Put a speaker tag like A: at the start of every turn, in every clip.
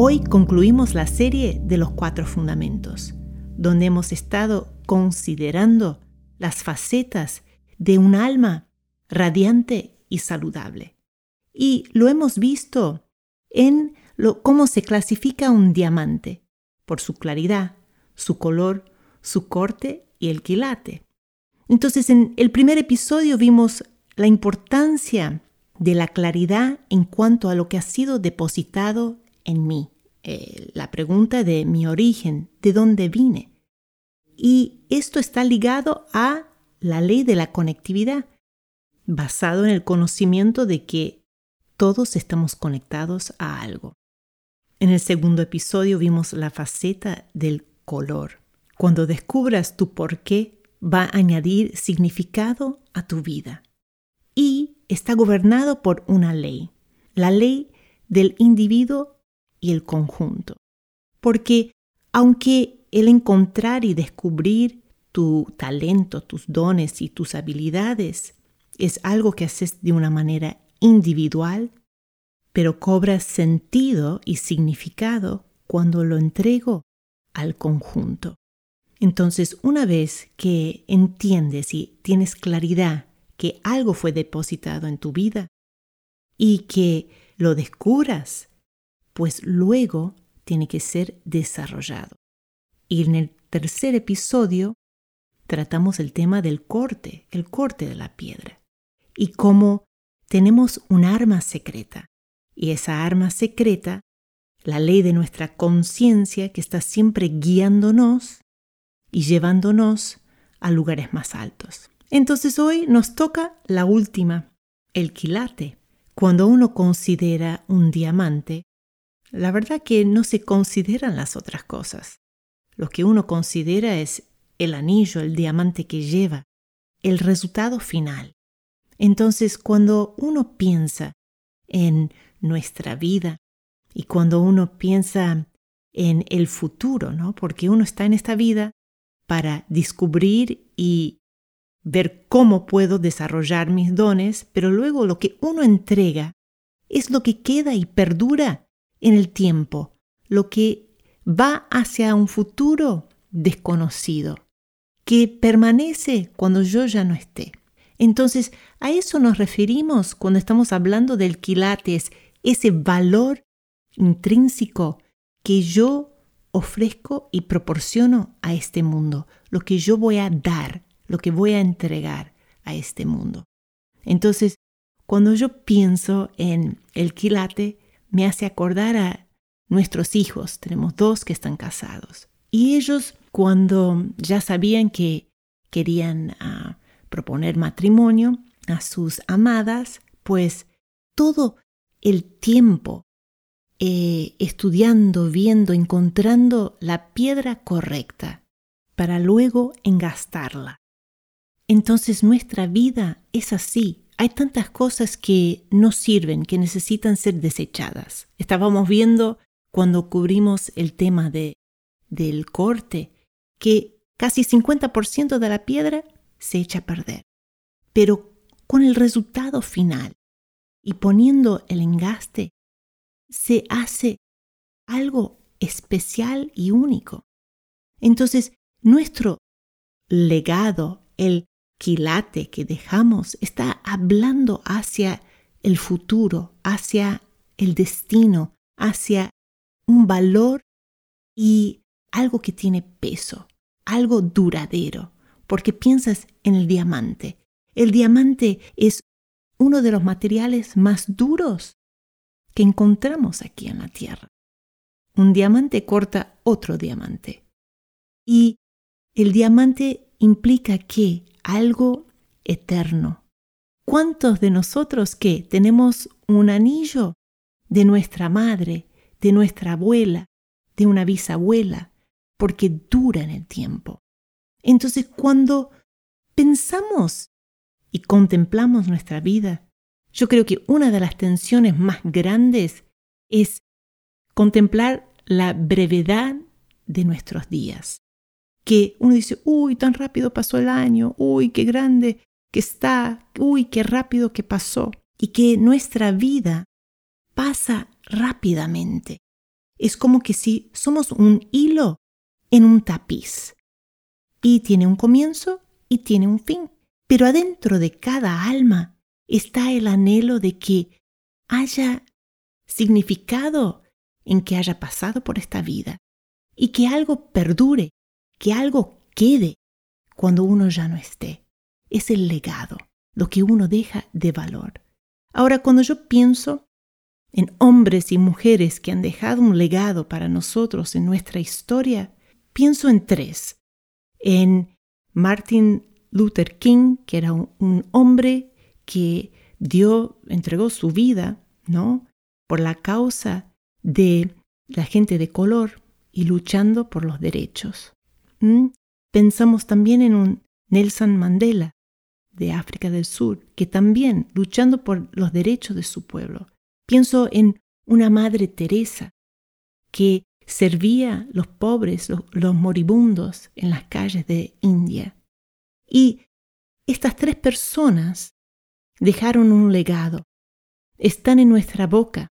A: Hoy concluimos la serie de los cuatro fundamentos, donde hemos estado considerando las facetas de un alma radiante y saludable. Y lo hemos visto en lo, cómo se clasifica un diamante, por su claridad, su color, su corte y el quilate. Entonces, en el primer episodio vimos la importancia de la claridad en cuanto a lo que ha sido depositado en mí. Eh, la pregunta de mi origen, de dónde vine. Y esto está ligado a la ley de la conectividad, basado en el conocimiento de que todos estamos conectados a algo. En el segundo episodio vimos la faceta del color. Cuando descubras tu por qué, va a añadir significado a tu vida. Y está gobernado por una ley, la ley del individuo y el conjunto. Porque aunque el encontrar y descubrir tu talento, tus dones y tus habilidades es algo que haces de una manera individual, pero cobra sentido y significado cuando lo entrego al conjunto. Entonces, una vez que entiendes y tienes claridad que algo fue depositado en tu vida y que lo descubras pues luego tiene que ser desarrollado. Y en el tercer episodio tratamos el tema del corte, el corte de la piedra, y cómo tenemos un arma secreta. Y esa arma secreta, la ley de nuestra conciencia que está siempre guiándonos y llevándonos a lugares más altos. Entonces hoy nos toca la última, el quilate. Cuando uno considera un diamante, la verdad que no se consideran las otras cosas. Lo que uno considera es el anillo, el diamante que lleva, el resultado final. Entonces, cuando uno piensa en nuestra vida y cuando uno piensa en el futuro, ¿no? Porque uno está en esta vida para descubrir y ver cómo puedo desarrollar mis dones, pero luego lo que uno entrega es lo que queda y perdura en el tiempo, lo que va hacia un futuro desconocido, que permanece cuando yo ya no esté. Entonces, a eso nos referimos cuando estamos hablando del quilates, ese valor intrínseco que yo ofrezco y proporciono a este mundo, lo que yo voy a dar, lo que voy a entregar a este mundo. Entonces, cuando yo pienso en el quilate, me hace acordar a nuestros hijos. Tenemos dos que están casados. Y ellos, cuando ya sabían que querían ah, proponer matrimonio a sus amadas, pues todo el tiempo eh, estudiando, viendo, encontrando la piedra correcta para luego engastarla. Entonces nuestra vida es así, hay tantas cosas que no sirven, que necesitan ser desechadas. Estábamos viendo cuando cubrimos el tema de, del corte que casi 50% de la piedra se echa a perder. Pero con el resultado final y poniendo el engaste, se hace algo especial y único. Entonces, nuestro legado, el quilate que dejamos está hablando hacia el futuro, hacia el destino, hacia un valor y algo que tiene peso, algo duradero, porque piensas en el diamante. El diamante es uno de los materiales más duros que encontramos aquí en la Tierra. Un diamante corta otro diamante. Y el diamante implica que algo eterno, ¿Cuántos de nosotros que tenemos un anillo de nuestra madre, de nuestra abuela, de una bisabuela, porque dura en el tiempo? Entonces, cuando pensamos y contemplamos nuestra vida, yo creo que una de las tensiones más grandes es contemplar la brevedad de nuestros días. Que uno dice, uy, tan rápido pasó el año, uy, qué grande que está, uy, qué rápido que pasó. Y que nuestra vida pasa rápidamente. Es como que si somos un hilo en un tapiz. Y tiene un comienzo y tiene un fin. Pero adentro de cada alma está el anhelo de que haya significado en que haya pasado por esta vida y que algo perdure, que algo quede cuando uno ya no esté. Es el legado, lo que uno deja de valor. Ahora, cuando yo pienso en hombres y mujeres que han dejado un legado para nosotros en nuestra historia, pienso en tres. En Martin Luther King, que era un, hombre que dio, entregó su vida, ¿no? Por la causa de la gente de color y luchando por los derechos. ¿Mm? Pensamos también en un Nelson Mandela de África del Sur, que también luchando por los derechos de su pueblo. Pienso en una Madre Teresa que servía los pobres, los moribundos en las calles de India. Y estas tres personas dejaron un legado, están en nuestra boca,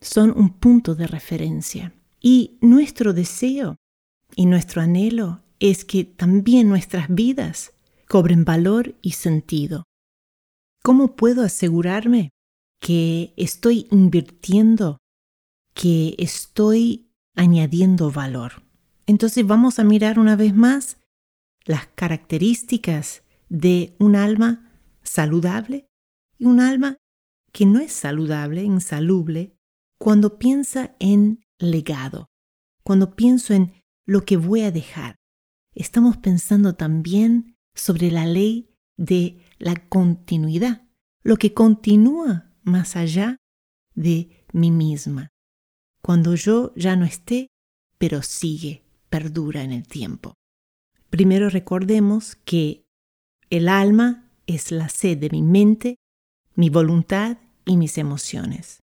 A: son un punto de referencia. Y nuestro deseo y nuestro anhelo es que también nuestras vidas cobren valor y sentido. ¿Cómo puedo asegurarme que estoy invirtiendo, que estoy añadiendo valor? Entonces vamos a mirar una vez más las características de un alma saludable y un alma que no es saludable, insalubre, cuando piensa en legado, cuando pienso en lo que voy a dejar. Estamos pensando también sobre la ley de la continuidad, lo que continúa más allá de mí misma. Cuando yo ya no esté, pero sigue, perdura en el tiempo. Primero recordemos que el alma es la sed de mi mente, mi voluntad y mis emociones.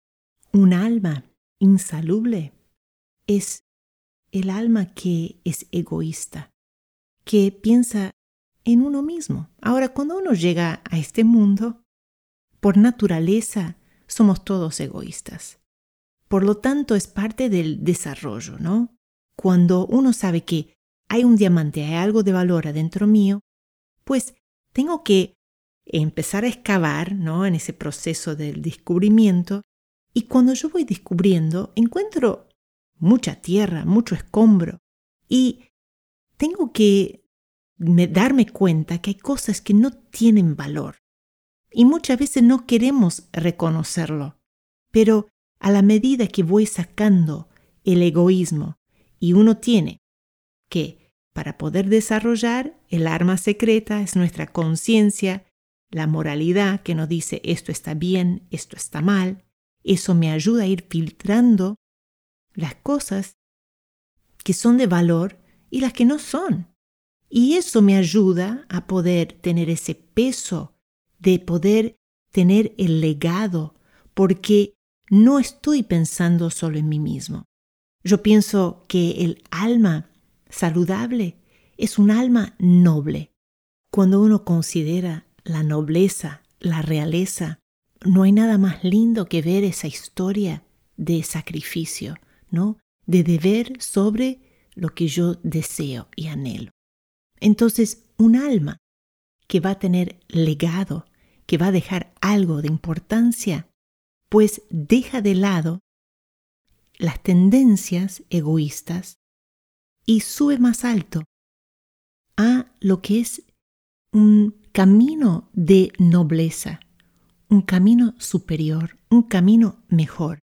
A: Un alma insalubre es el alma que es egoísta, que piensa en uno mismo. Ahora, cuando uno llega a este mundo, por naturaleza somos todos egoístas. Por lo tanto, es parte del desarrollo, ¿no? Cuando uno sabe que hay un diamante, hay algo de valor adentro mío, pues tengo que empezar a excavar, ¿no? En ese proceso del descubrimiento. Y cuando yo voy descubriendo, encuentro mucha tierra, mucho escombro. Y tengo que darme cuenta que hay cosas que no tienen valor. Y muchas veces no queremos reconocerlo. Pero a la medida que voy sacando el egoísmo y uno tiene que para poder desarrollar, el arma secreta es nuestra conciencia, la moralidad que nos dice esto está bien, esto está mal. Eso me ayuda a ir filtrando las cosas que son de valor y las que no son. Y eso me ayuda a poder tener ese peso de poder tener el legado, porque no estoy pensando solo en mí mismo. Yo pienso que el alma saludable es un alma noble. Cuando uno considera la nobleza, la realeza, no hay nada más lindo que ver esa historia de sacrificio, ¿no? De deber sobre lo que yo deseo y anhelo. Entonces, un alma que va a tener legado, que va a dejar algo de importancia, pues deja de lado las tendencias egoístas y sube más alto a lo que es un camino de nobleza, un camino superior, un camino mejor.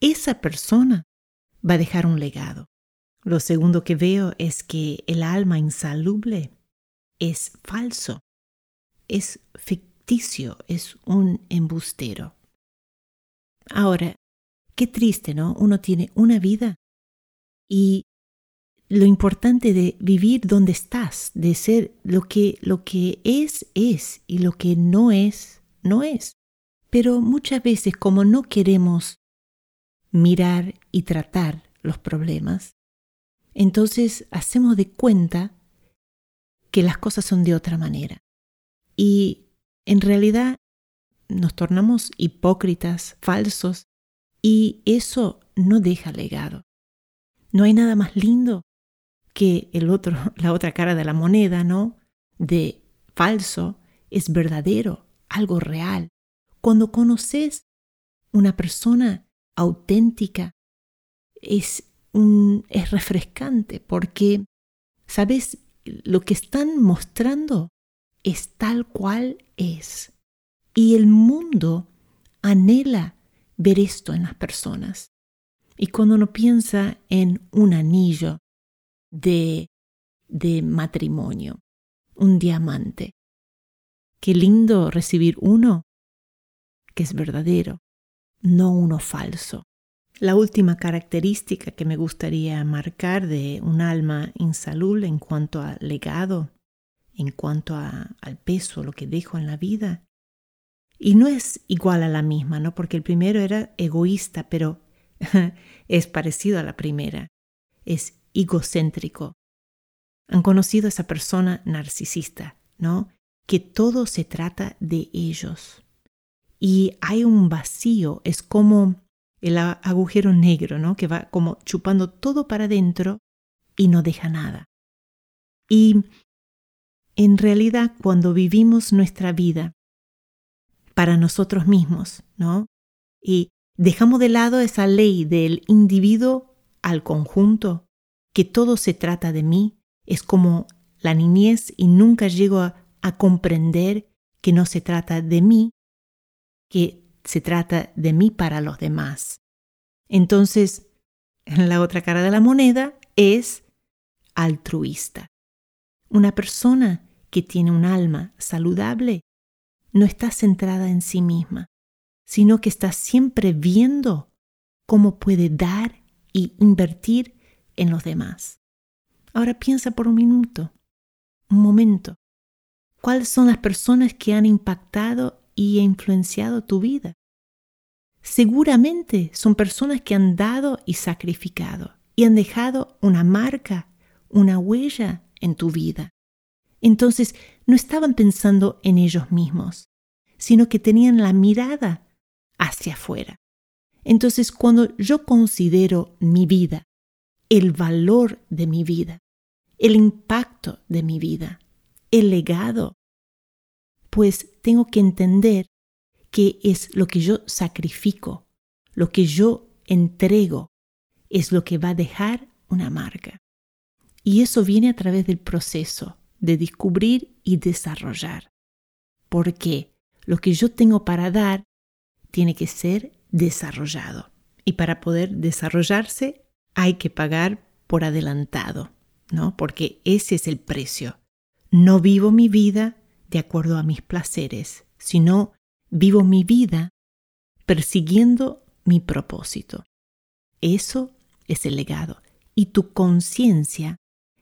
A: Esa persona va a dejar un legado. Lo segundo que veo es que el alma insalubre es falso, es ficticio es un embustero. Ahora, qué triste, ¿no? Uno tiene una vida y lo importante de vivir donde estás, de ser lo que lo que es es y lo que no es no es. Pero muchas veces como no queremos mirar y tratar los problemas, entonces hacemos de cuenta que las cosas son de otra manera. Y en realidad nos tornamos hipócritas, falsos, y eso no deja legado. No hay nada más lindo que el otro, la otra cara de la moneda, ¿no? De falso es verdadero, algo real. Cuando conoces una persona auténtica, es, es refrescante porque, ¿sabes? Lo que están mostrando es tal cual es. Y el mundo anhela ver esto en las personas. Y cuando uno piensa en un anillo de, de matrimonio, un diamante, qué lindo recibir uno que es verdadero, no uno falso. La última característica que me gustaría marcar de un alma insalubre en cuanto al legado, en cuanto al peso, lo que dejo en la vida, y no es igual a la misma, ¿no? Porque el primero era egoísta, pero es parecido a la primera. Es egocéntrico. Han conocido a esa persona narcisista, ¿no? Que todo se trata de ellos. Y hay un vacío, es como el agujero negro, ¿no? Que va como chupando todo para adentro y no deja nada. Y en realidad cuando vivimos nuestra vida para nosotros mismos, ¿no? Y dejamos de lado esa ley del individuo al conjunto, que todo se trata de mí, es como la niñez y nunca llego a, a comprender que no se trata de mí, que se trata de mí para los demás. Entonces, la otra cara de la moneda es altruista. Una persona que tiene un alma saludable no está centrada en sí misma, sino que está siempre viendo cómo puede dar y invertir en los demás. Ahora piensa por un minuto, un momento, ¿cuáles son las personas que han impactado y influenciado tu vida? Seguramente son personas que han dado y sacrificado y han dejado una marca, una huella en tu vida. Entonces no estaban pensando en ellos mismos, sino que tenían la mirada hacia afuera. Entonces cuando yo considero mi vida, el valor de mi vida, el impacto de mi vida, el legado, pues tengo que entender que es lo que yo sacrifico, lo que yo entrego, es lo que va a dejar una marca. Y eso viene a través del proceso de descubrir y desarrollar. Porque lo que yo tengo para dar tiene que ser desarrollado. Y para poder desarrollarse hay que pagar por adelantado, ¿no? Porque ese es el precio. No vivo mi vida de acuerdo a mis placeres, sino vivo mi vida persiguiendo mi propósito. Eso es el legado. Y tu conciencia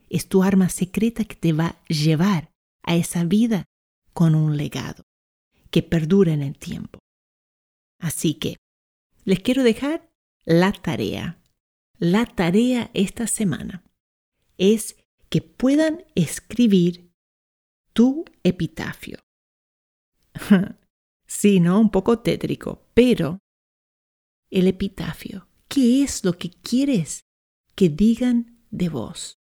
A: es tu arma secreta que te va a llevar a esa vida con un legado que perdura en el tiempo. Así que les quiero dejar la tarea. La tarea esta semana es que puedan escribir tu epitafio. sí, ¿no? Un poco tétrico, pero el epitafio, ¿qué es lo que quieres que digan de vos?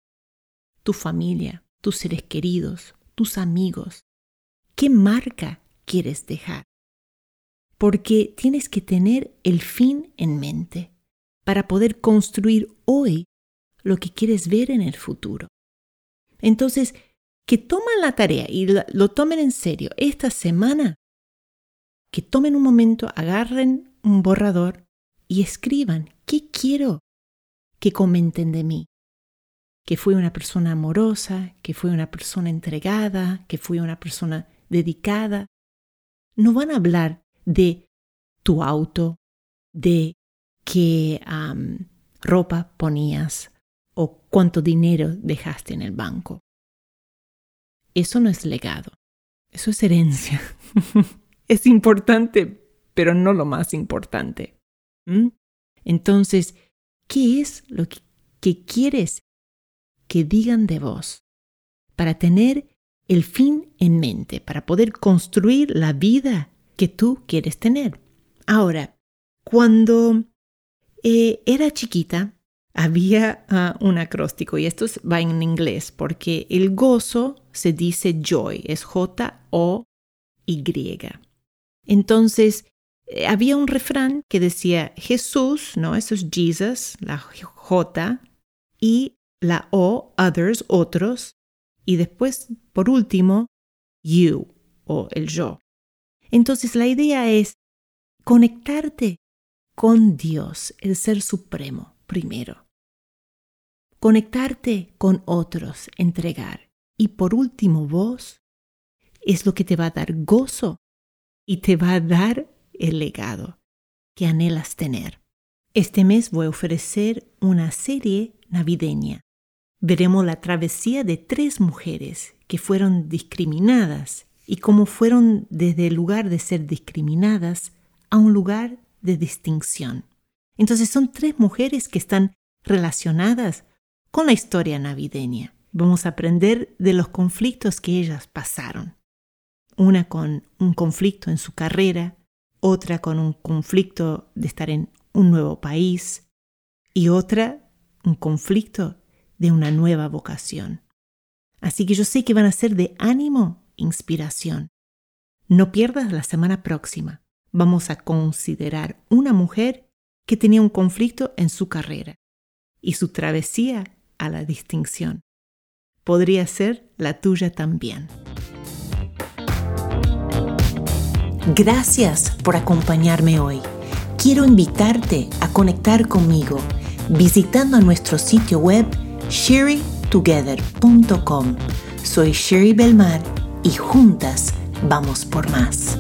A: tu familia, tus seres queridos, tus amigos. ¿Qué marca quieres dejar? Porque tienes que tener el fin en mente para poder construir hoy lo que quieres ver en el futuro. Entonces, que tomen la tarea y lo tomen en serio esta semana, que tomen un momento, agarren un borrador y escriban qué quiero que comenten de mí, que fui una persona amorosa, que fui una persona entregada, que fui una persona dedicada, no van a hablar de tu auto, de qué ropa ponías o cuánto dinero dejaste en el banco. Eso no es legado, eso es herencia. es importante, pero no lo más importante. Entonces, ¿qué es lo que, que quieres que digan de vos para tener el fin en mente, para poder construir la vida que tú quieres tener? Ahora, cuando eh, era chiquita, había ah, un acróstico y esto va en inglés porque el gozo se dice joy, es J-O-Y. Entonces, eh, había un refrán que decía Jesús, ¿no? Eso es Jesus, la J, y la O, others, otros, y después, por último, you, o el yo. Entonces, la idea es conectarte con Dios, el Ser Supremo, primero. Conectarte con otros, entregar. Y por último, vos, es lo que te va a dar gozo y te va a dar el legado que anhelas tener. Este mes voy a ofrecer una serie navideña. Veremos la travesía de tres mujeres que fueron discriminadas y cómo fueron desde el lugar de ser discriminadas a un lugar de distinción. Entonces son tres mujeres que están relacionadas con la historia navideña. Vamos a aprender de los conflictos que ellas pasaron. Una con un conflicto en su carrera, otra con un conflicto de estar en un nuevo país y otra un conflicto de una nueva vocación. Así que yo sé que van a ser de ánimo, inspiración. No pierdas la semana próxima vamos a considerar una mujer que tenía un conflicto en su carrera y su travesía a la distinción. Podría ser la tuya también.
B: Gracias por acompañarme hoy. Quiero invitarte a conectar conmigo visitando nuestro sitio web sherrytogether.com. Soy Sherry Belmar y juntas vamos por más.